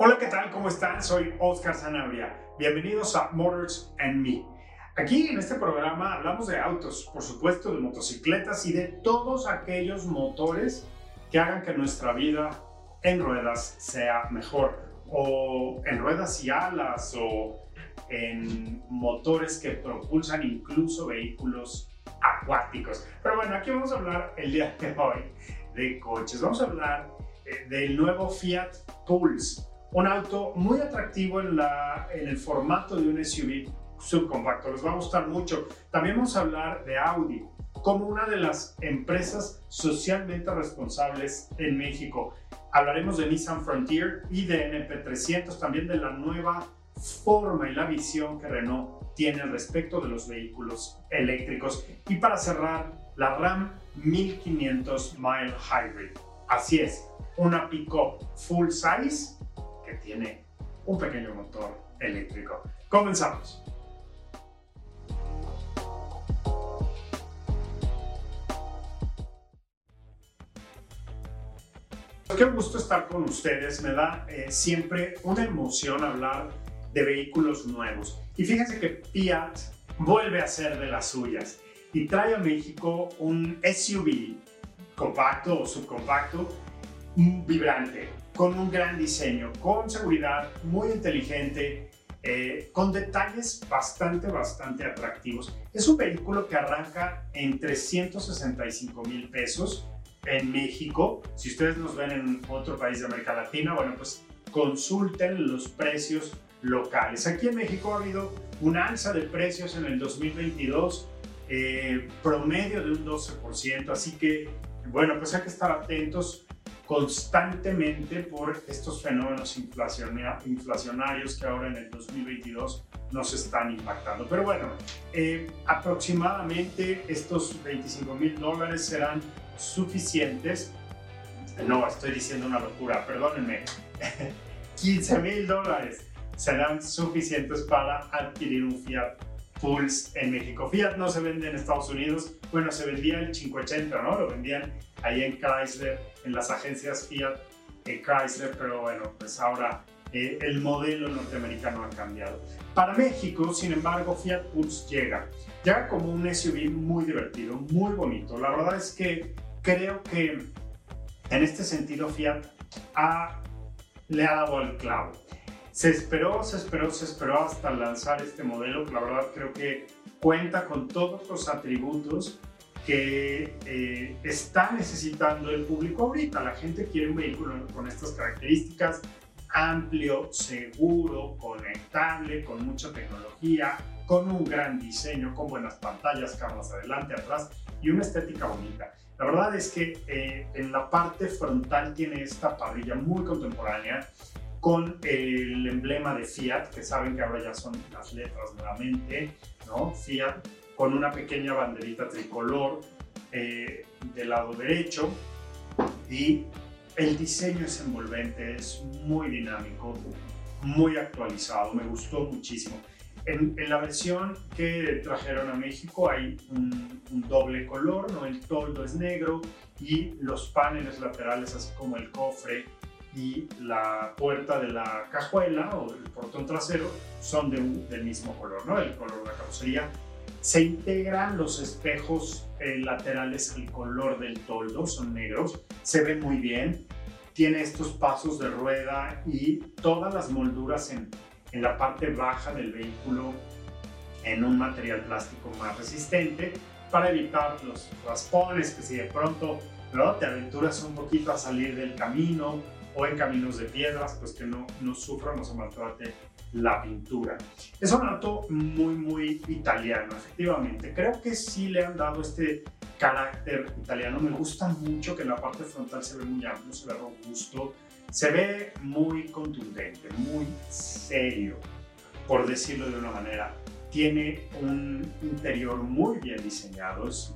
Hola, ¿qué tal? ¿Cómo están? Soy Oscar Sanabria. Bienvenidos a Motors and Me. Aquí en este programa hablamos de autos, por supuesto de motocicletas y de todos aquellos motores que hagan que nuestra vida en ruedas sea mejor, o en ruedas y alas, o en motores que propulsan incluso vehículos acuáticos. Pero bueno, aquí vamos a hablar el día de hoy de coches. Vamos a hablar eh, del nuevo Fiat Pulse, un auto muy atractivo en, el formato de un SUV subcompacto. Les va a gustar mucho. También vamos a hablar de Audi como una de las empresas socialmente responsables en México. Hablaremos de Nissan Frontier y de NP300, también de la nueva forma y la visión que Renault tiene respecto de los vehículos eléctricos. Y para cerrar, la RAM 1500 Mile Hybrid. Así es, una pick-up full size que tiene un pequeño motor eléctrico. Comenzamos. Qué gusto estar con ustedes. Me da eh, siempre una emoción hablar de vehículos nuevos. Y fíjense que Fiat vuelve a ser de las suyas y trae a México un SUV compacto o subcompacto vibrante, con un gran diseño, con seguridad, muy inteligente, eh, con detalles bastante, bastante atractivos. Es un vehículo que arranca en 365 mil pesos en México. Si ustedes nos ven en otro país de América Latina, bueno, pues consulten los precios locales. Aquí en México ha habido un alza de precios en el 2022, eh, promedio de un 12%, así que, bueno, pues hay que estar atentos constantemente por estos fenómenos inflacionarios que ahora en el 2022 nos están impactando. Pero bueno, eh, aproximadamente estos 25 mil dólares serán suficientes. No, estoy diciendo una locura, perdónenme. 15 mil dólares serán suficientes para adquirir un Fiat Pulse en México. Fiat no se vende en Estados Unidos. Bueno, se vendía el 580, ¿no? Lo vendían ahí en Chrysler, en las agencias Fiat en Chrysler, pero bueno, pues ahora eh, el modelo norteamericano ha cambiado. Para México, sin embargo, Fiat Pulse llega. Llega como un SUV muy divertido, muy bonito. La verdad es que creo que en este sentido Fiat le ha dado el clavo. Se esperó, se esperó, se esperó hasta lanzar este modelo, la verdad creo que cuenta con todos los atributos que eh, está necesitando el público ahorita. La gente quiere un vehículo con estas características, amplio, seguro, conectable, con mucha tecnología, con un gran diseño, con buenas pantallas, cámaras adelante, atrás y una estética bonita. La verdad es que eh, en la parte frontal tiene esta parrilla muy contemporánea con el emblema de Fiat, que saben que ahora ya son las letras nuevamente, ¿no? Fiat, con una pequeña banderita tricolor eh, del lado derecho y el diseño es envolvente, es muy dinámico, muy actualizado, me gustó muchísimo. En, la versión que trajeron a México hay un, doble color, ¿no? el toldo es negro y los paneles laterales, así como el cofre y la puerta de la cajuela o el portón trasero, son de del mismo color, ¿no? el color de la carrocería. Se integran los espejos eh, laterales al color del toldo, son negros, se ve muy bien, tiene estos pasos de rueda y todas las molduras en en la parte baja del vehículo en un material plástico más resistente para evitar los raspones que si de pronto ¿no? te aventuras un poquito a salir del camino o en caminos de piedras, pues que no, no sufra, no se maltrate la pintura. Es un auto muy, muy italiano, efectivamente. Creo que sí le han dado este carácter italiano. Me gusta mucho que la parte frontal se ve muy amplio, se ve robusto, se ve muy contundente, muy serio, por decirlo de una manera. Tiene un interior muy bien diseñado, es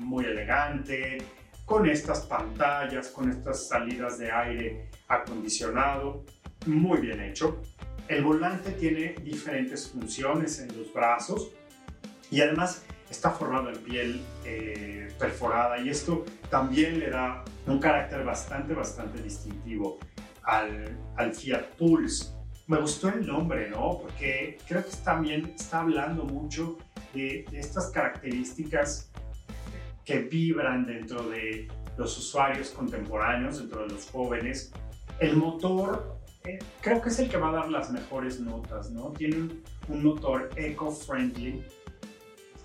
muy elegante, con estas pantallas, con estas salidas de aire acondicionado, muy bien hecho. El volante tiene diferentes funciones en los brazos y además está formado en piel eh, perforada y esto también le da un carácter bastante, bastante distintivo al, al Fiat Pulse. Me gustó el nombre, ¿no? Porque creo que también está hablando mucho de, de estas características que vibran dentro de los usuarios contemporáneos, dentro de los jóvenes. El motor eh, creo que es el que va a dar las mejores notas, ¿no? Tiene un, motor eco-friendly,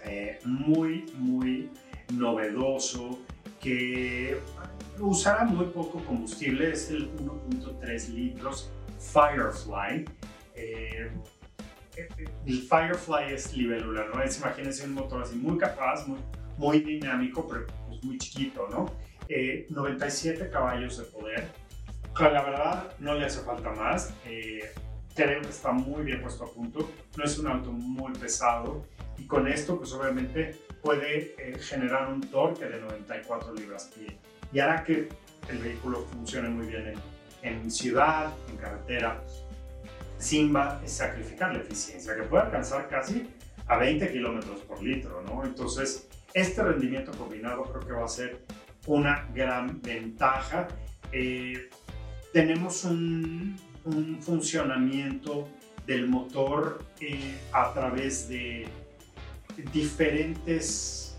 eh, muy, muy novedoso, que usará muy poco combustible, es el 1.3 litros Firefly. Eh, el Firefly es libélula, ¿no? Es, imagínense un motor así muy capaz, muy, muy dinámico, pero pues muy chiquito, ¿no? 97 caballos de poder, la verdad, no le hace falta más. Eh, creo que está muy bien puesto a punto. No es un auto muy pesado. Y con esto, pues obviamente puede eh, generar un torque de 94 libras-pie. Y hará que el vehículo funcione muy bien en, en ciudad, en carretera, sin sacrificar la eficiencia, que puede alcanzar casi a 20 kilómetros por litro, ¿no? Entonces, este rendimiento combinado creo que va a ser una gran ventaja. Eh, tenemos un, funcionamiento del motor eh, a través de diferentes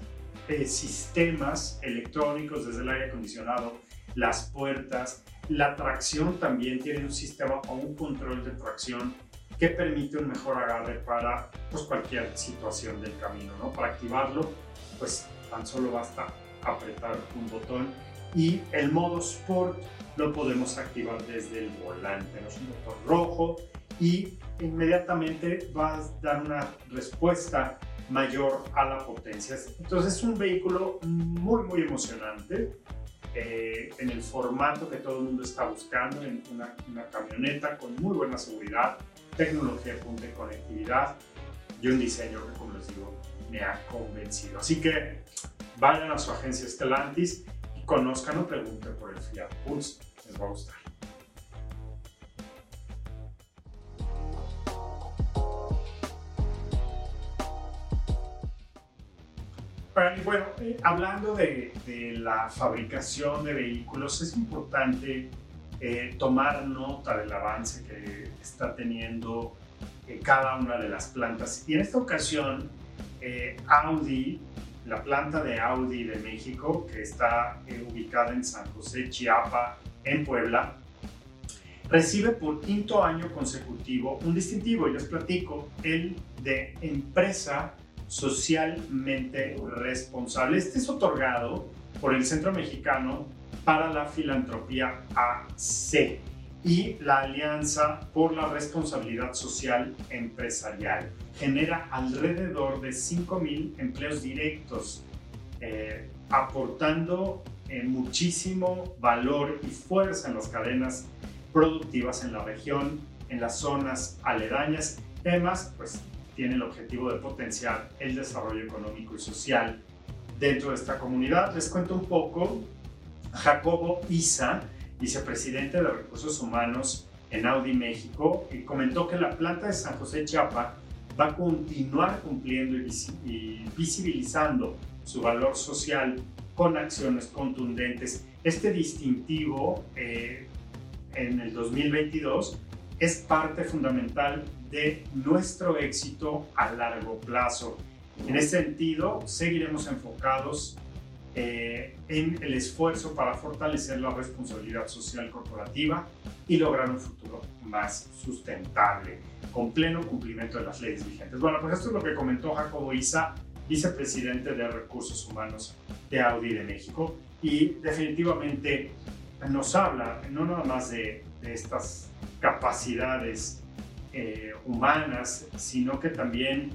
eh, sistemas electrónicos, desde el aire acondicionado, las puertas, la tracción también tiene un sistema o un control de tracción que permite un mejor agarre para pues, cualquier situación del camino. ¿no? Para activarlo, pues tan solo basta apretar un botón y el modo Sport lo podemos activar desde el volante. Es un motor rojo y inmediatamente va a dar una respuesta mayor a la potencia. Entonces es un vehículo muy muy emocionante eh, en el formato que todo el mundo está buscando, en una, una camioneta con muy buena seguridad, tecnología de punta conectividad y un diseño que como les digo me ha convencido. Así que vayan a su agencia Stellantis conozcan o pregunten por el Fiat Pulse, les va a gustar. Bueno, eh, hablando de, la fabricación de vehículos, es importante eh, tomar nota del avance que está teniendo eh, cada una de las plantas. Y en esta ocasión, Audi la planta de Audi de México, que está eh, ubicada en San José, Chiapa, en Puebla, recibe por quinto año consecutivo un distintivo, y les platico, el de empresa socialmente responsable. Este es otorgado por el Centro Mexicano para la Filantropía AC y la Alianza por la Responsabilidad Social Empresarial. Genera alrededor de 5.000 empleos directos, eh, aportando eh, muchísimo valor y fuerza en las cadenas productivas en la región, en las zonas aledañas. Además, pues tiene el objetivo de potenciar el desarrollo económico y social dentro de esta comunidad. Les cuento un poco. Jacobo Isa, vicepresidente de Recursos Humanos en Audi México, y comentó que la planta de San José Chiapa va a continuar cumpliendo y visibilizando su valor social con acciones contundentes. Este distintivo eh, en el 2022 es parte fundamental de nuestro éxito a largo plazo. En este sentido, seguiremos enfocados eh, en el esfuerzo para fortalecer la responsabilidad social corporativa y lograr un futuro más sustentable, con pleno cumplimiento de las leyes vigentes. Bueno, pues esto es lo que comentó Jacobo Isa, vicepresidente de Recursos Humanos de Audi de México, y definitivamente nos habla no nada más de, estas capacidades eh, humanas, sino que también,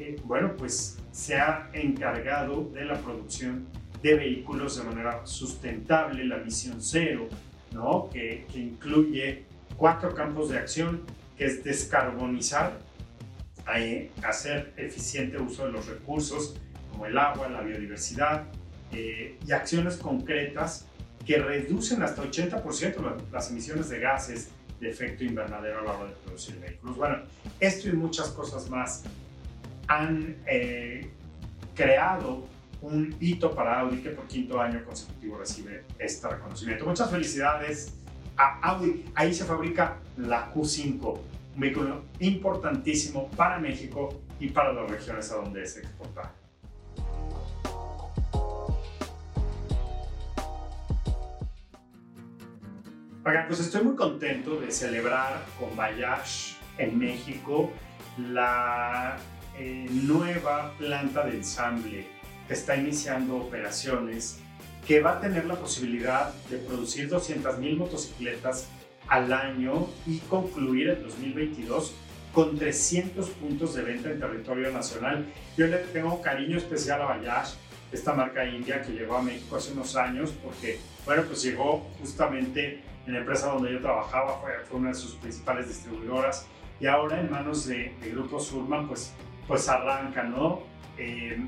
eh, bueno, pues se ha encargado de la producción de vehículos de manera sustentable, la misión cero, ¿no? que, que incluye cuatro campos de acción, que es descarbonizar, hacer eficiente uso de los recursos como el agua, la biodiversidad eh, y acciones concretas que reducen hasta 80% las emisiones de gases de efecto invernadero a la hora de producir vehículos. Bueno, esto y muchas cosas más han eh, creado un hito para Audi que por quinto año consecutivo recibe este reconocimiento. Muchas felicidades a Audi. Ahí se fabrica la Q5, un vehículo importantísimo para México y para las regiones a donde se exporta. Oigan, pues estoy muy contento de celebrar con Bayash en México la eh, nueva planta de ensamble está iniciando operaciones, que va a tener la posibilidad de producir 200.000 motocicletas al año y concluir el 2022 con 300 puntos de venta en territorio nacional. Yo le tengo cariño especial a Bayash, esta marca india que llegó a México hace unos años, porque, bueno, pues llegó justamente en la empresa donde yo trabajaba, fue, fue una de sus principales distribuidoras, y ahora en manos de, Grupo Surman, pues, pues arranca, ¿no? Eh,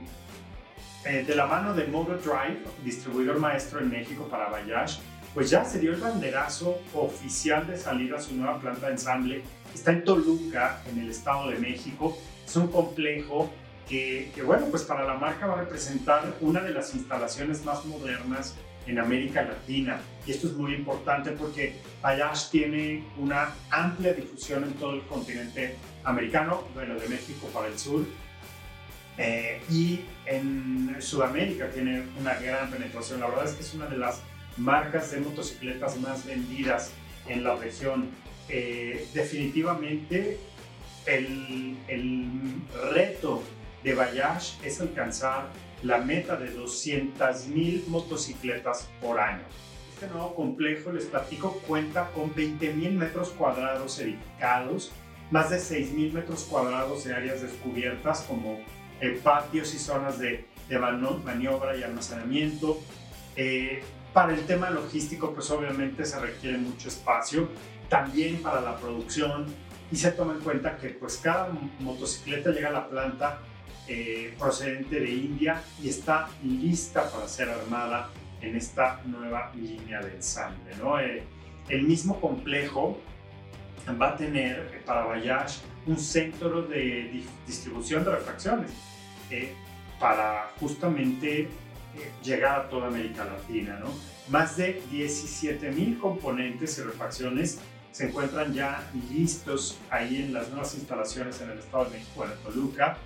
eh, de la mano de Motor Drive, distribuidor maestro en México para Bayash, pues ya se dio el banderazo oficial de salir a su nueva planta de ensamble. Está en Toluca, en el Estado de México. Es un complejo que, que, bueno, pues para la marca va a representar una de las instalaciones más modernas en América Latina. Y esto es muy importante porque Bayash tiene una amplia difusión en todo el continente americano, bueno, de México para el sur. Eh, y en Sudamérica tiene una gran penetración. La verdad es que es una de las marcas de motocicletas más vendidas en la región. Eh, definitivamente el, el reto de Bayash es alcanzar la meta de 200.000 motocicletas por año. Este nuevo complejo, les platico, cuenta con 20.000 metros cuadrados edificados, más de 6.000 metros cuadrados de áreas descubiertas como eh, patios y zonas de, de, maniobra y almacenamiento. Eh, para el tema logístico, pues obviamente se requiere mucho espacio, también para la producción y se toma en cuenta que pues cada motocicleta llega a la planta eh, procedente de India y está lista para ser armada en esta nueva línea de ensamble. ¿no? Eh, el mismo complejo va a tener para Bayash un centro de distribución de refacciones para justamente llegar a toda América Latina. ¿no? Más de 17 mil componentes y refacciones se encuentran ya listos ahí en las nuevas instalaciones en el Estado de México, en Toluca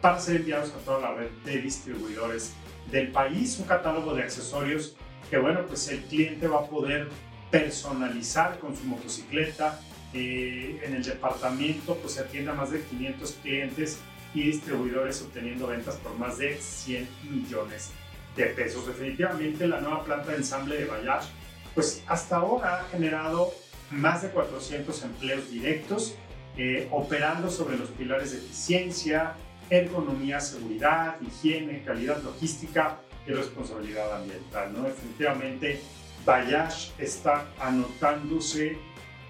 para ser enviados a toda la red de distribuidores del país. Un catálogo de accesorios que, bueno, pues el cliente va a poder personalizar con su motocicleta. Eh, en el departamento, pues se atiende a más de 500 clientes y distribuidores obteniendo ventas por más de 100 millones de pesos. Definitivamente la nueva planta de ensamble de Bayash, pues hasta ahora ha generado más de 400 empleos directos, eh, operando sobre los pilares de eficiencia, ergonomía, seguridad, higiene, calidad logística y responsabilidad ambiental. ¿no? Definitivamente, Bayash está anotándose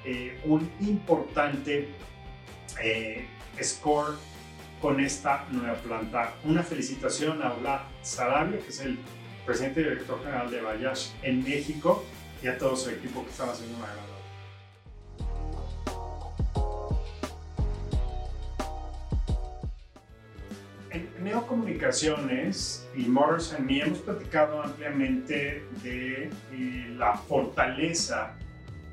eh, un importante eh, score con esta nueva planta. Una felicitación a Ola Sarabia, que es el presidente y director general de Bayash en México, y a todo su equipo que están haciendo una gran Neocomunicaciones y Motors and Me hemos platicado ampliamente de eh, la fortaleza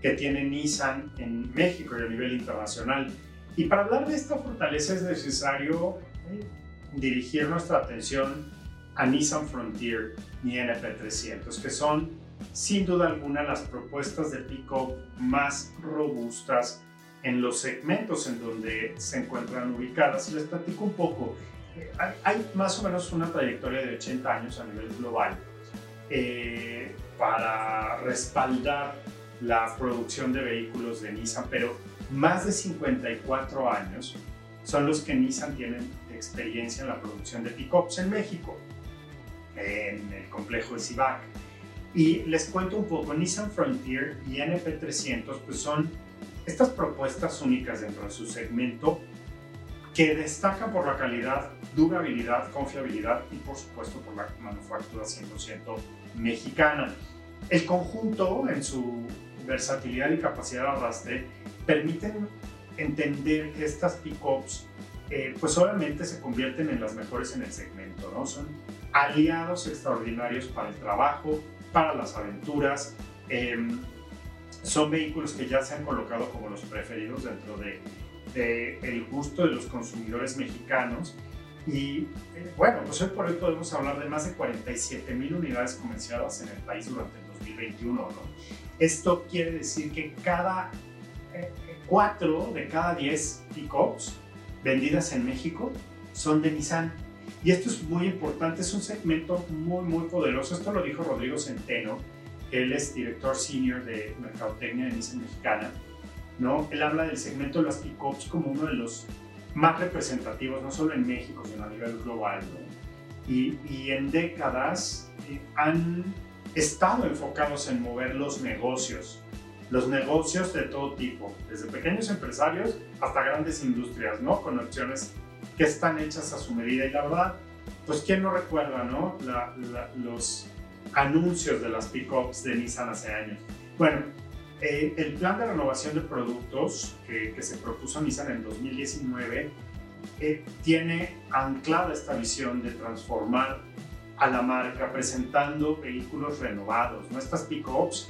que tiene Nissan en México y a nivel internacional. Y para hablar de esta fortaleza es necesario eh, dirigir nuestra atención a Nissan Frontier y NP300, que son sin duda alguna las propuestas de pick-up más robustas en los segmentos en donde se encuentran ubicadas. Les platico un poco hay, más o menos una trayectoria de 80 años a nivel global eh, para respaldar la producción de vehículos de Nissan, pero más de 54 años son los que Nissan tienen experiencia en la producción de pickups en México, en el complejo de Civac. Y les cuento un poco, Nissan Frontier y NP300 pues son estas propuestas únicas dentro de su segmento que destacan por la calidad, durabilidad, confiabilidad y por supuesto por la manufactura 100% mexicana. El conjunto en su versatilidad y capacidad de arrastre permiten entender que estas pickups eh, pues obviamente se convierten en las mejores en el segmento, ¿no? Son aliados extraordinarios para el trabajo, para las aventuras. Em, son vehículos que ya se han colocado como los preferidos dentro de, el gusto de los consumidores mexicanos. Y eh, bueno, pues hoy por hoy podemos hablar de más de 47 mil unidades comerciadas en el país durante el 2021. ¿no? Esto quiere decir que cada eh, 4 de cada 10 pickups vendidas en México son de Nissan. Y esto es muy importante, es un segmento muy, muy poderoso. Esto lo dijo Rodrigo Centeno, él es director senior de Mercadotecnia de Nissan Mexicana. ¿no? Él habla del segmento de las pickups como uno de los más representativos, no solo en México, sino a nivel global. Y, y, en décadas eh, han estado enfocados en mover los negocios los negocios de todo tipo, desde pequeños empresarios hasta grandes industrias, ¿no? Con opciones que están hechas a su medida. Y la verdad, pues quién no recuerda, ¿no? los anuncios de las pickups de Nissan hace años. Bueno, eh, el plan de renovación de productos que, que se propuso Nissan en 2019 eh, tiene anclada esta visión de transformar a la marca presentando vehículos renovados, ¿no? Pickups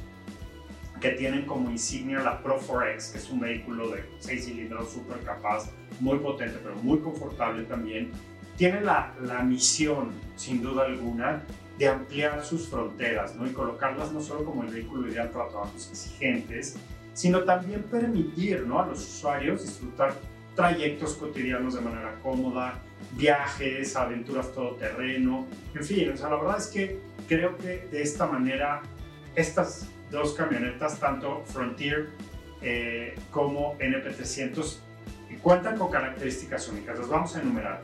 que tienen como insignia la Pro 4X, que es un vehículo de 6 cilindros súper capaz, muy potente, pero muy confortable también. Tiene la, la, misión, sin duda alguna, de ampliar sus fronteras ¿no? y colocarlas no solo como el vehículo ideal para trabajos exigentes, sino también permitir ¿no? a los usuarios disfrutar trayectos cotidianos de manera cómoda, viajes, aventuras todoterreno, en fin, o sea, la verdad es que creo que de esta manera estas dos camionetas, tanto Frontier eh, como NP300, cuentan con características únicas. Las vamos a enumerar.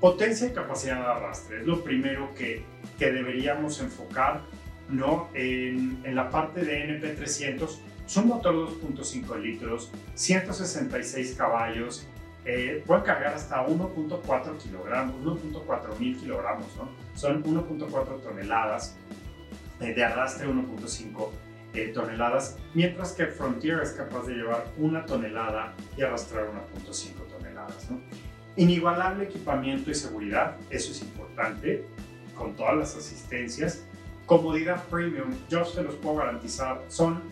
Potencia y capacidad de arrastre es lo primero que, que deberíamos enfocar ¿no? En, en, la parte de NP300. Es un motor 2.5 litros, 166 caballos, eh, puede cargar hasta 1.4 kilogramos, 1.4 mil kilogramos, ¿no? Son 1.4 toneladas eh, de arrastre, 1.5 toneladas, mientras que Frontier es capaz de llevar una tonelada y arrastrar 1.5 toneladas. ¿no? Inigualable equipamiento y seguridad, eso es importante, con todas las asistencias. Comodidad premium, yo se los puedo garantizar, son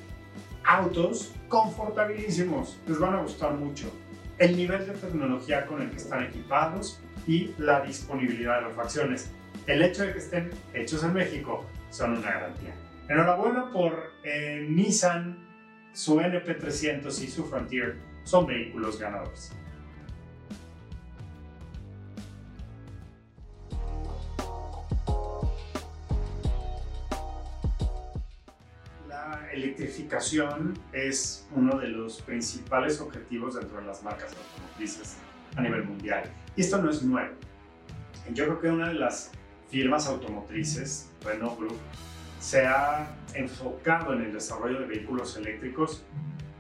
autos confortabilísimos, les van a gustar mucho. El nivel de tecnología con el que están equipados y la disponibilidad de las facciones. El hecho de que estén hechos en México son una garantía. Enhorabuena por eh, Nissan, su NP300 y su Frontier son vehículos ganadores. La electrificación es uno de los principales objetivos dentro de las marcas automotrices a nivel mundial. Y esto no es nuevo. Yo creo que una de las firmas automotrices, Renault Group, se ha enfocado en el desarrollo de vehículos eléctricos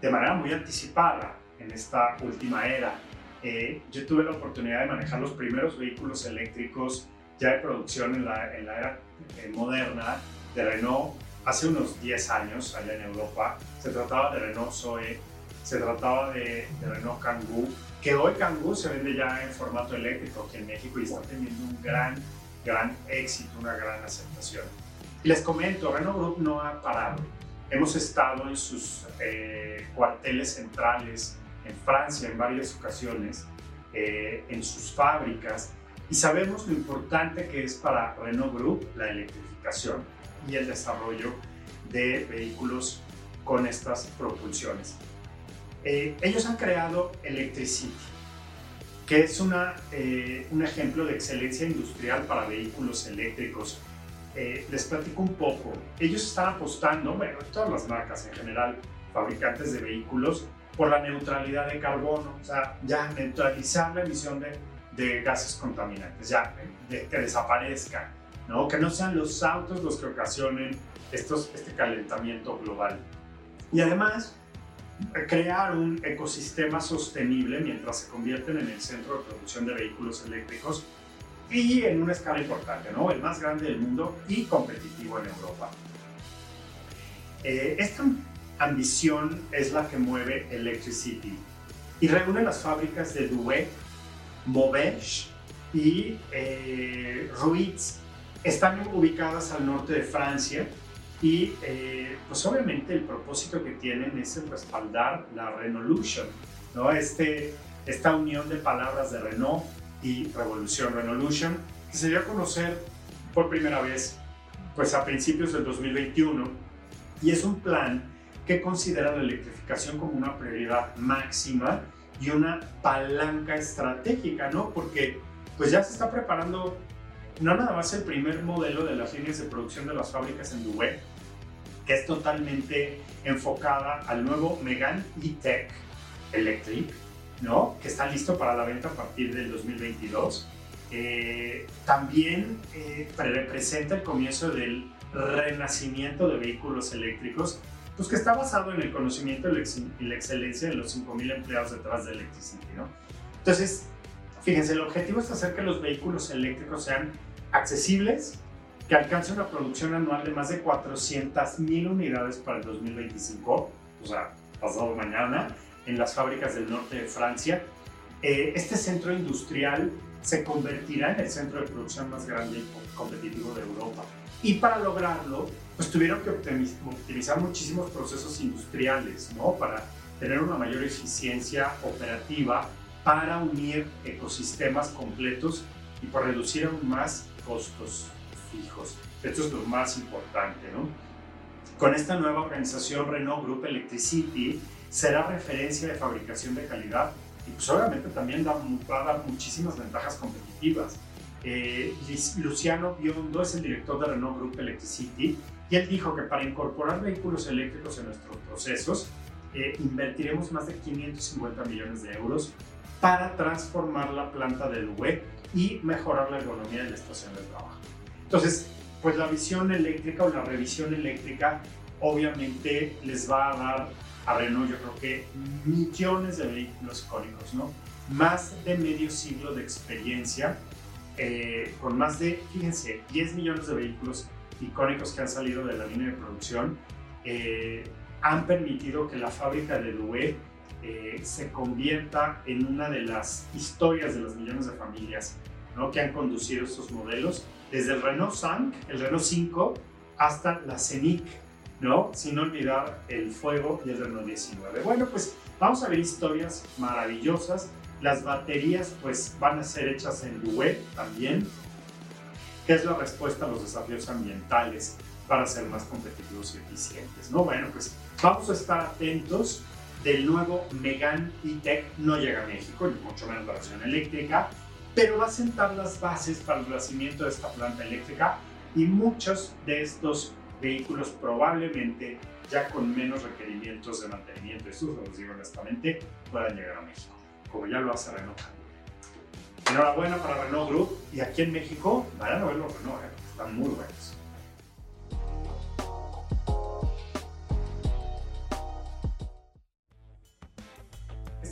de manera muy anticipada en esta última era. Eh, yo tuve la oportunidad de manejar los primeros vehículos eléctricos ya de producción en la, en la era eh, moderna de Renault hace unos 10 años allá en Europa. Se trataba de Renault Zoe, se trataba de, de Renault Kangoo, que hoy Kangoo se vende ya en formato eléctrico aquí en México y está teniendo un gran, gran éxito, una gran aceptación. Les comento, Renault Group no ha parado. Hemos estado en sus eh, cuarteles centrales en Francia en varias ocasiones, eh, en sus fábricas, y sabemos lo importante que es para Renault Group la electrificación y el desarrollo de vehículos con estas propulsiones. Eh, ellos han creado Electricity, que es una, un ejemplo de excelencia industrial para vehículos eléctricos eh, les platico un poco. Ellos están apostando, bueno, todas las marcas en general, fabricantes de vehículos, por la neutralidad de carbono, o sea, ya neutralizar la emisión de, de gases contaminantes, ya de, que desaparezca, ¿no? que no sean los autos los que ocasionen estos, este calentamiento global. Y además, crear un ecosistema sostenible mientras se convierten en el centro de producción de vehículos eléctricos y en una escala importante, ¿no? el más grande del mundo y competitivo en Europa. Eh, esta ambición es la que mueve Electricity y reúne las fábricas de Douai, Maubeuge y eh, Ruiz. Están ubicadas al norte de Francia y eh, pues obviamente el propósito que tienen es el respaldar la Renaulution, ¿no? Este, esta unión de palabras de Renault y Revolución Renaulution, que se dio a conocer por primera vez pues a principios del 2021 y es un plan que considera la electrificación como una prioridad máxima y una palanca estratégica, ¿no? Porque pues ya se está preparando no nada más el primer modelo de las líneas de producción de las fábricas en Dubé, que es totalmente enfocada al nuevo Megan E-Tech Electric, ¿no? que está listo para la venta a partir del 2022. Eh, también eh, representa el comienzo del renacimiento de vehículos eléctricos, pues que está basado en el conocimiento y la excelencia de los 5.000 empleados detrás de Electricity. ¿no? Entonces, fíjense, el objetivo es hacer que los vehículos eléctricos sean accesibles, que alcance una producción anual de más de 400.000 unidades para el 2025, o sea, pasado mañana, en las fábricas del norte de Francia. Eh, este centro industrial se convertirá en el centro de producción más grande y competitivo de Europa. Y para lograrlo, pues tuvieron que optimizar muchísimos procesos industriales, ¿no? Para tener una mayor eficiencia operativa, para unir ecosistemas completos y para reducir aún más costos fijos. Esto es lo más importante, ¿no? Con esta nueva organización Renault Group Electricity será referencia de fabricación de calidad y pues obviamente también da, va a dar muchísimas ventajas competitivas. Eh, Luciano Biondo es el director de Renault Group Electricity y él dijo que para incorporar vehículos eléctricos en nuestros procesos eh, invertiremos más de 550 millones de euros para transformar la planta del UE y mejorar la ergonomía de la estación de trabajo. Entonces, pues la visión eléctrica o la revisión eléctrica obviamente les va a dar a Renault yo creo que millones de vehículos icónicos, ¿no? Más de medio siglo de experiencia, eh, con más de, fíjense, 10 millones de vehículos icónicos que han salido de la línea de producción, eh, han permitido que la fábrica de Douai eh, se convierta en una de las historias de los millones de familias ¿no? que han conducido estos modelos desde el Renault 5, el Renault 5 hasta la Scenic, ¿no? Sin olvidar el Fuego y el Renault 19. Bueno, pues vamos a ver historias maravillosas. Las baterías pues van a ser hechas en web también, que es la respuesta a los desafíos ambientales para ser más competitivos y eficientes, ¿no? Bueno, pues vamos a estar atentos del nuevo Megan E-Tech, no llega a México, ni mucho menos la versión eléctrica, pero va a sentar las bases para el nacimiento de esta planta eléctrica y muchos de estos vehículos probablemente ya con menos requerimientos de mantenimiento, eso los digo honestamente, puedan llegar a México, como ya lo hace Renault. Enhorabuena para Renault Group y aquí en México vayan a ver los Renault, ¿eh? están muy buenos.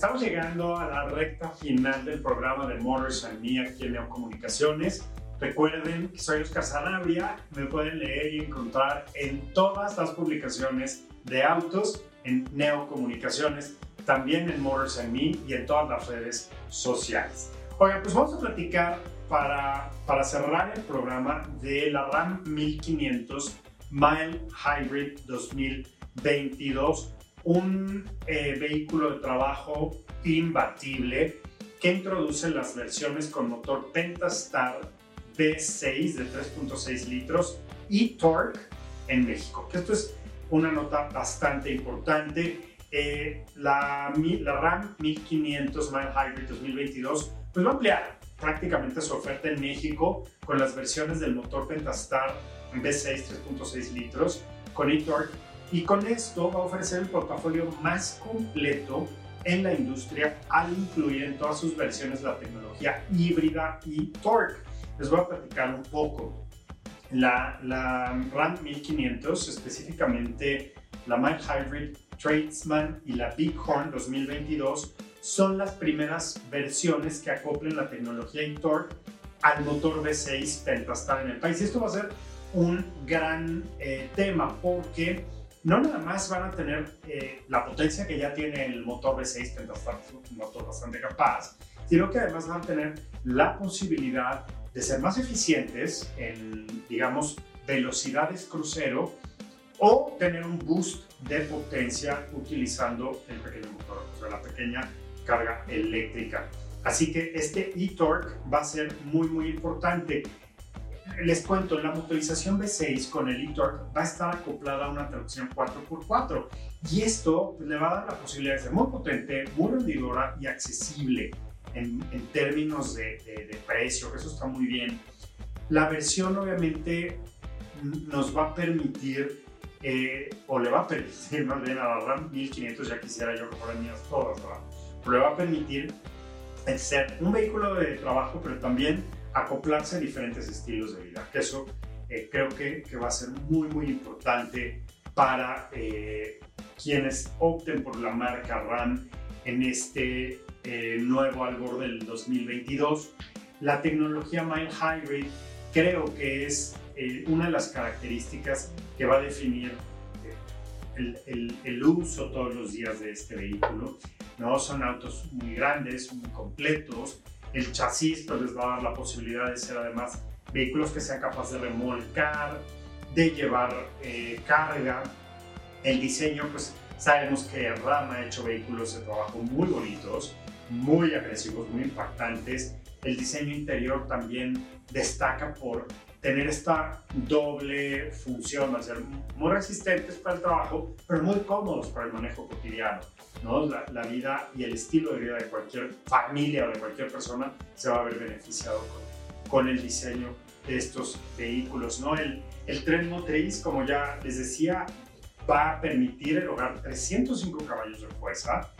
Estamos llegando a la recta final del programa de Motors and Me aquí en Neocomunicaciones. Recuerden que soy Oscar Sanabria, me pueden leer y encontrar en todas las publicaciones de autos en Neocomunicaciones, también en Motors and Me y en todas las redes sociales. Oigan, pues vamos a platicar para, para cerrar el programa de la RAM 1500 Mile Hybrid 2022 un eh, vehículo de trabajo imbatible que introduce las versiones con motor Pentastar V6 de 3.6 litros y Torque en México. Esto es una nota bastante importante. Eh, la, la, RAM 1500 Mile Hybrid 2022 pues va a ampliar prácticamente su oferta en México con las versiones del motor Pentastar V6 3.6 litros con e-torque y con esto va a ofrecer el portafolio más completo en la industria al incluir en todas sus versiones la tecnología híbrida y torque. Les voy a platicar un poco. La, la RAM 1500, específicamente la Mild Hybrid Tradesman y la Bighorn 2022, son las primeras versiones que acoplen la tecnología e-torque al motor V6 Pentastar en el país. Y esto va a ser un gran eh, tema porque no nada más van a tener eh, la potencia que ya tiene el motor V6 Pentastar, un motor bastante capaz, sino que además van a tener la posibilidad de ser más eficientes en, digamos, velocidades crucero o tener un boost de potencia utilizando el pequeño motor, o sea, la pequeña carga eléctrica. Así que este e-torque va a ser muy, muy importante. Les cuento, la motorización V6 con el e-torque va a estar acoplada a una tracción 4x4 y esto pues, le va a dar la posibilidad de ser muy potente, muy rendidora y accesible en, en términos de, de, de precio, eso está muy bien. La versión obviamente nos va a permitir eh, o le va a permitir más bien a la RAM 1500, ya quisiera yo que fueran mías todas, ¿verdad? Pero le va a permitir ser un vehículo de trabajo, pero también acoplarse a diferentes estilos de vida, que eso eh, creo que, que, va a ser muy, muy importante para eh, quienes opten por la marca RAM en este eh, nuevo albor del 2022. La tecnología Mind Hybrid creo que es eh, una de las características que va a definir eh, el, el, el, uso todos los días de este vehículo. ¿no? Son autos muy grandes, muy completos. El chasis pues, les va a dar la posibilidad de ser además vehículos que sean capaces de remolcar, de llevar eh, carga. El diseño, pues sabemos que RAM ha hecho vehículos de trabajo muy bonitos, muy agresivos, muy impactantes. El diseño interior también destaca por tener esta doble función, a ser muy resistentes para el trabajo, pero muy cómodos para el manejo cotidiano. ¿no? La, la, vida y el estilo de vida de cualquier familia o de cualquier persona se va a ver beneficiado con, con el diseño de estos vehículos. ¿no? El, el tren motriz, como ya les decía, va a permitir erogar 305 caballos de fuerza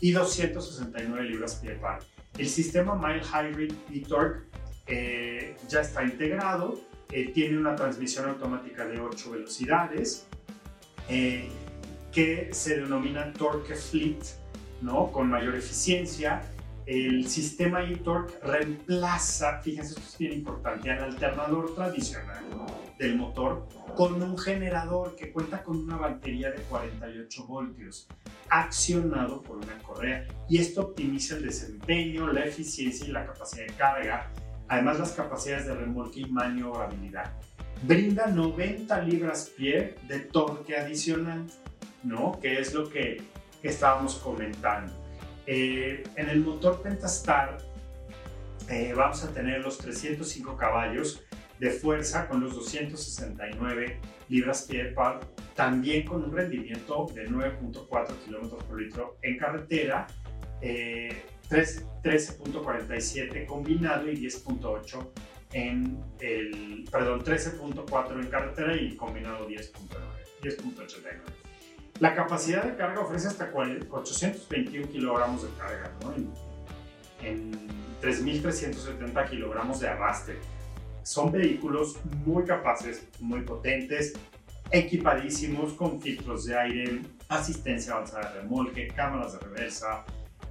y 269 libras-pie par. El sistema Mild Hybrid e-Torque eh, ya está integrado, eh, tiene una transmisión automática de 8 velocidades eh, que se denomina Torque Fleet, ¿no? con mayor eficiencia. El sistema e-Torque reemplaza, fíjense, esto es bien importante, al alternador tradicional del motor con un generador que cuenta con una batería de 48 voltios accionado por una correa y esto optimiza el desempeño, la eficiencia y la capacidad de carga además las capacidades de remolque y maniobrabilidad. Brinda 90 libras-pie de torque adicional, ¿no? Que es lo que, estábamos comentando. Eh, en el motor Pentastar eh, vamos a tener los 305 caballos de fuerza con los 269 libras-pie par, también con un rendimiento de 9.4 kilómetros por litro en carretera. Eh, 13.47 combinado y 10.8 en el, perdón, 13.4 en carretera y combinado 10.9, 10.89. La capacidad de carga ofrece hasta 821 kilogramos de carga, en, en 3.370 kilogramos de arrastre. Son vehículos muy capaces, muy potentes, equipadísimos con filtros de aire, asistencia avanzada de remolque, cámaras de reversa,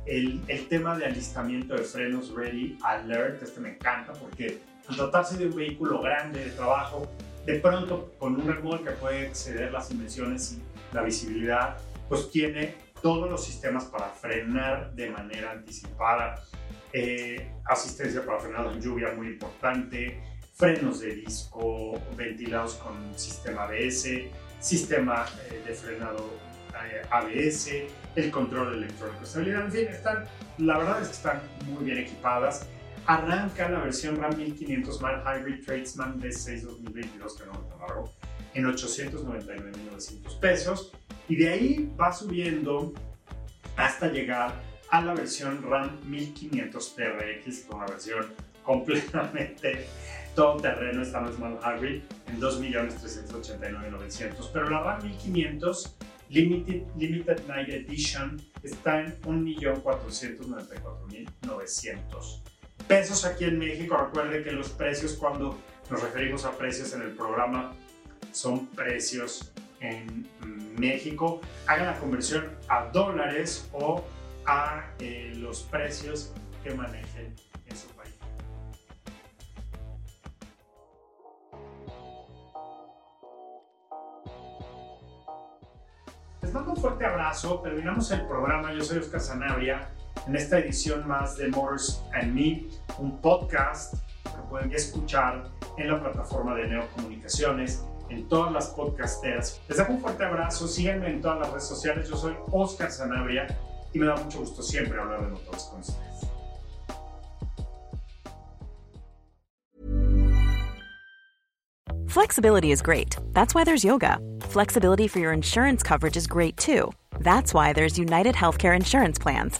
el, tema de alistamiento de frenos Ready Alert, este me encanta porque al tratarse de un vehículo grande de trabajo, de pronto con un remolque puede exceder las dimensiones la visibilidad, pues tiene todos los sistemas para frenar de manera anticipada, eh, asistencia para frenado en lluvia muy importante, frenos de disco ventilados con sistema ABS, sistema eh, de frenado eh, ABS, el control electrónico de estabilidad, en fin, están, la verdad es que están muy bien equipadas. Arranca la versión RAM 1500 Mild Hybrid Tradesman V6 2022, que no es largo, en 899.900 pesos. Y de ahí va subiendo hasta llegar a la versión RAM 1500 TRX, con una versión completamente todo terreno, esta no es hybrid, en 2.389.900. Pero la RAM 1500 Limited, Limited Night Edition está en 1.494.900 pesos aquí en México. Recuerde que los precios, cuando nos referimos a precios en el programa, son precios en México. Hagan la conversión a dólares o a eh, los precios que manejen en su país. Les mando un fuerte abrazo. Terminamos el programa. Yo soy Oscar Sanabria. En esta edición más de Motors and Me, un podcast que pueden escuchar en la plataforma de Neocomunicaciones, en todas las podcasteras. Les dejo un fuerte abrazo. Síganme en todas las redes sociales. Yo soy Oscar Sanabria y me da mucho gusto siempre hablar de motores con ustedes. Flexibility is great. That's why there's yoga. Flexibility for your insurance coverage is great too. That's why there's United Healthcare Insurance Plans.